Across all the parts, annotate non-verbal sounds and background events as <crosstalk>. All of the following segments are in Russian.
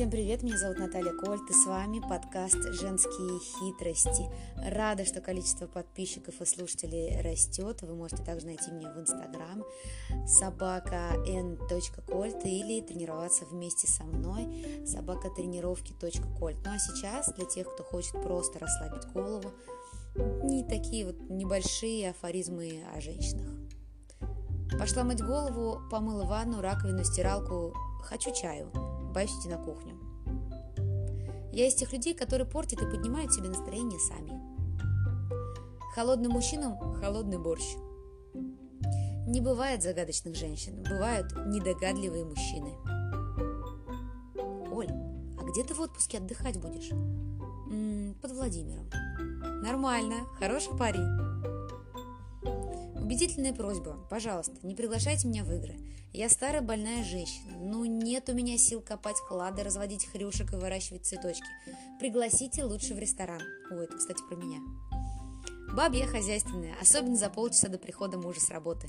Всем привет, меня зовут Наталья Кольт, и с вами подкаст «Женские хитрости». Рада, что количество подписчиков и слушателей растет. Вы можете также найти меня в инстаграм собака n.кольт или тренироваться вместе со мной собака тренировки.кольт. Ну а сейчас для тех, кто хочет просто расслабить голову, не такие вот небольшие афоризмы о женщинах. Пошла мыть голову, помыла ванну, раковину, стиралку. Хочу чаю боюсь идти на кухню. Я из тех людей, которые портят и поднимают себе настроение сами. Холодным мужчинам холодный борщ. Не бывает загадочных женщин, бывают недогадливые мужчины. Оль, а где ты в отпуске отдыхать будешь? М-м, под Владимиром. Нормально, хороший парень. Убедительная просьба, пожалуйста, не приглашайте меня в игры. Я старая больная женщина, но нет у меня сил копать клады, разводить хрюшек и выращивать цветочки. Пригласите лучше в ресторан. Ой, это, кстати, про меня. Бабья хозяйственная, особенно за полчаса до прихода мужа с работы.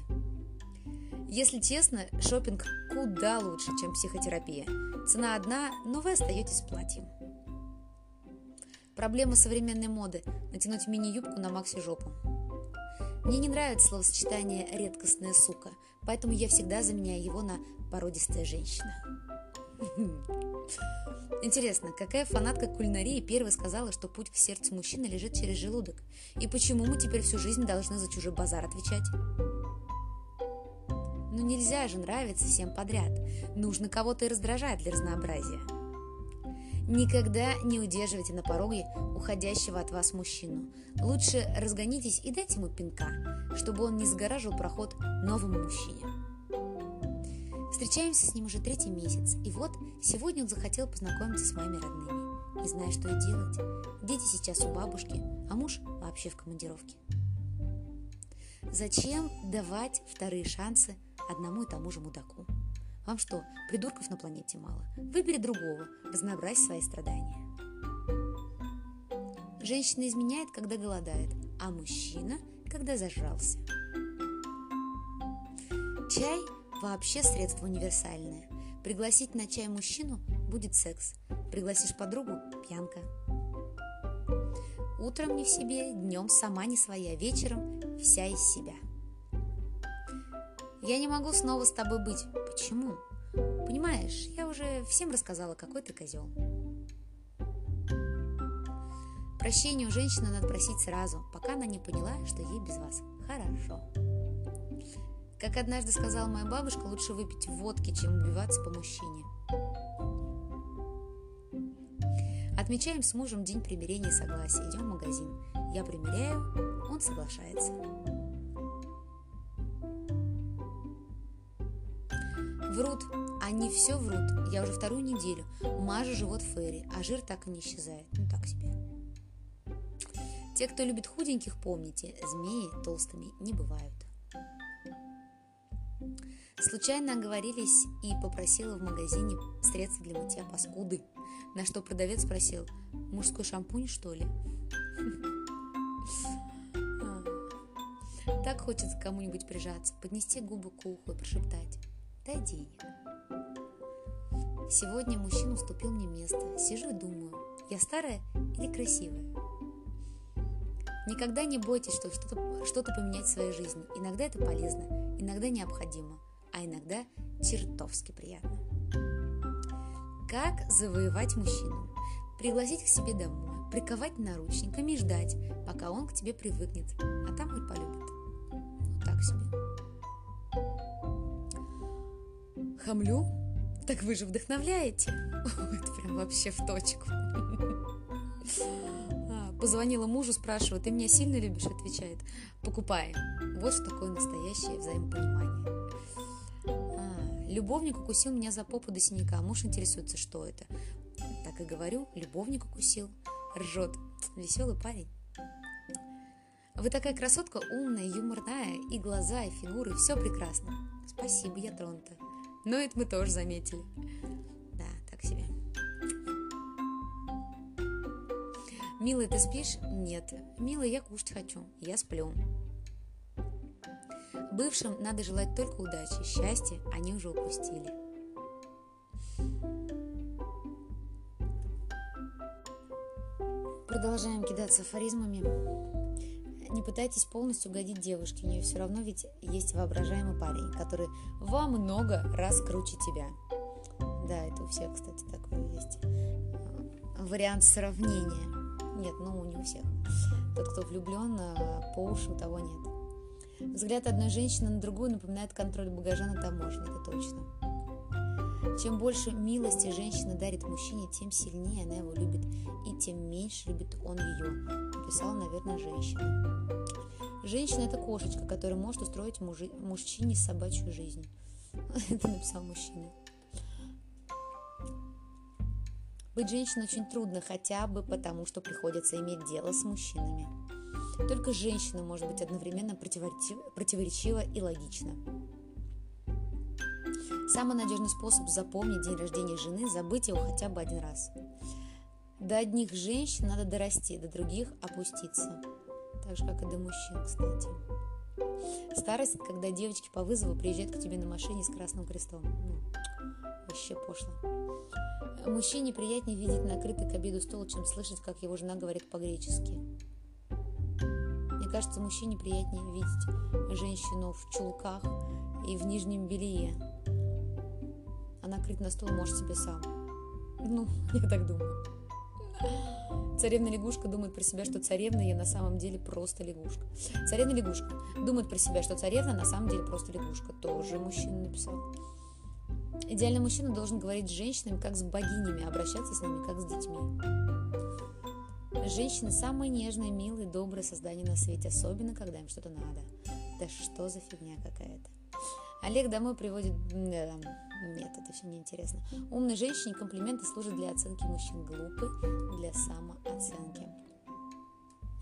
Если честно, шопинг куда лучше, чем психотерапия. Цена одна, но вы остаетесь в платье. Проблема современной моды – натянуть мини-юбку на макси жопу. Мне не нравится словосочетание «редкостная сука», поэтому я всегда заменяю его на «породистая женщина». <laughs> Интересно, какая фанатка кулинарии первая сказала, что путь к сердцу мужчины лежит через желудок? И почему мы теперь всю жизнь должны за чужой базар отвечать? Ну нельзя же нравиться всем подряд. Нужно кого-то и раздражать для разнообразия. Никогда не удерживайте на пороге уходящего от вас мужчину. Лучше разгонитесь и дайте ему пинка, чтобы он не загораживал проход новому мужчине. Встречаемся с ним уже третий месяц, и вот сегодня он захотел познакомиться с моими родными. Не знаю, что и делать. Дети сейчас у бабушки, а муж вообще в командировке. Зачем давать вторые шансы одному и тому же мудаку? Вам что, придурков на планете мало? Выбери другого, разнообразь свои страдания. Женщина изменяет, когда голодает, а мужчина, когда зажрался. Чай вообще средство универсальное. Пригласить на чай мужчину будет секс. Пригласишь подругу – пьянка. Утром не в себе, днем сама не своя, вечером вся из себя. Я не могу снова с тобой быть. Почему? Понимаешь, я уже всем рассказала, какой ты козел. Прощение у женщины надо просить сразу, пока она не поняла, что ей без вас хорошо. Как однажды сказала моя бабушка, лучше выпить водки, чем убиваться по мужчине. Отмечаем с мужем день примирения и согласия. Идем в магазин. Я примеряю, он соглашается. Врут. Они все врут. Я уже вторую неделю мажу живот Ферри, а жир так и не исчезает. Ну так себе. Те, кто любит худеньких, помните, змеи толстыми не бывают. Случайно оговорились и попросила в магазине средства для мытья паскуды, на что продавец спросил, мужской шампунь что ли? <laughs> Так хочется кому-нибудь прижаться, поднести губы к уху и прошептать дай денег. Сегодня мужчина уступил мне место. Сижу и думаю, я старая или красивая? Никогда не бойтесь, что что-то, что-то поменять в своей жизни. Иногда это полезно, иногда необходимо, а иногда чертовски приятно. Как завоевать мужчину? Пригласить к себе домой, приковать наручниками и ждать, пока он к тебе привыкнет, а там хоть полюбит. Вот так себе. Хамлю? Так вы же вдохновляете. <laughs> Это прям вообще в точку. А, позвонила мужу, спрашивает, ты меня сильно любишь? Отвечает, покупай. Вот что такое настоящее взаимопонимание. А, любовник укусил меня за попу до синяка. Муж интересуется, что это. Так и говорю, любовник укусил. Ржет. Веселый парень. Вы такая красотка, умная, юморная, и глаза, и фигуры, все прекрасно. Спасибо, я тронута. Но это мы тоже заметили. Да, так себе. Милый, ты спишь? Нет. Милый, я кушать хочу. Я сплю. Бывшим надо желать только удачи, счастье они уже упустили. Продолжаем кидаться афоризмами. Не пытайтесь полностью угодить девушке, у нее все равно ведь есть воображаемый парень, который во много раз круче тебя. Да, это у всех, кстати, такое есть. Вариант сравнения. Нет, ну не у всех. Тот, кто влюблен по уши, у того нет. Взгляд одной женщины на другую напоминает контроль багажа на таможне, это точно. Чем больше милости женщина дарит мужчине, тем сильнее она его любит, и тем меньше любит он ее, написала, наверное, женщина. Женщина – это кошечка, которая может устроить мужи, мужчине собачью жизнь. <laughs> Это написал мужчина. Быть женщиной очень трудно, хотя бы потому, что приходится иметь дело с мужчинами. Только женщина может быть одновременно противоречива и логична. Самый надежный способ запомнить день рождения жены – забыть его хотя бы один раз. До одних женщин надо дорасти, до других – опуститься. Так же, как и до мужчин, кстати. Старость, когда девочки по вызову приезжают к тебе на машине с красным крестом. Ну, вообще пошло. Мужчине приятнее видеть накрытый к обеду стол, чем слышать, как его жена говорит по-гречески. Мне кажется, мужчине приятнее видеть женщину в чулках и в нижнем белье. Накрыть на стол может себе сам. Ну, <laughs> я так думаю. Царевна лягушка думает про себя, что царевна я на самом деле просто лягушка. Царевна лягушка думает про себя, что царевна на самом деле просто лягушка. Тоже мужчина написал. Идеальный мужчина должен говорить с женщинами, как с богинями, обращаться с ними, как с детьми. Женщины самые нежные, милые, добрые создания на свете, особенно когда им что-то надо. Да что за фигня какая-то. Олег домой приводит... Нет, это все неинтересно. Умной женщине комплименты служат для оценки мужчин, глупый для самооценки.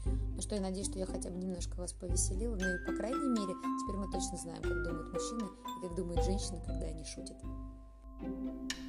Ну что, я надеюсь, что я хотя бы немножко вас повеселила. Ну и, по крайней мере, теперь мы точно знаем, как думают мужчины и как думают женщины, когда они шутят. thank you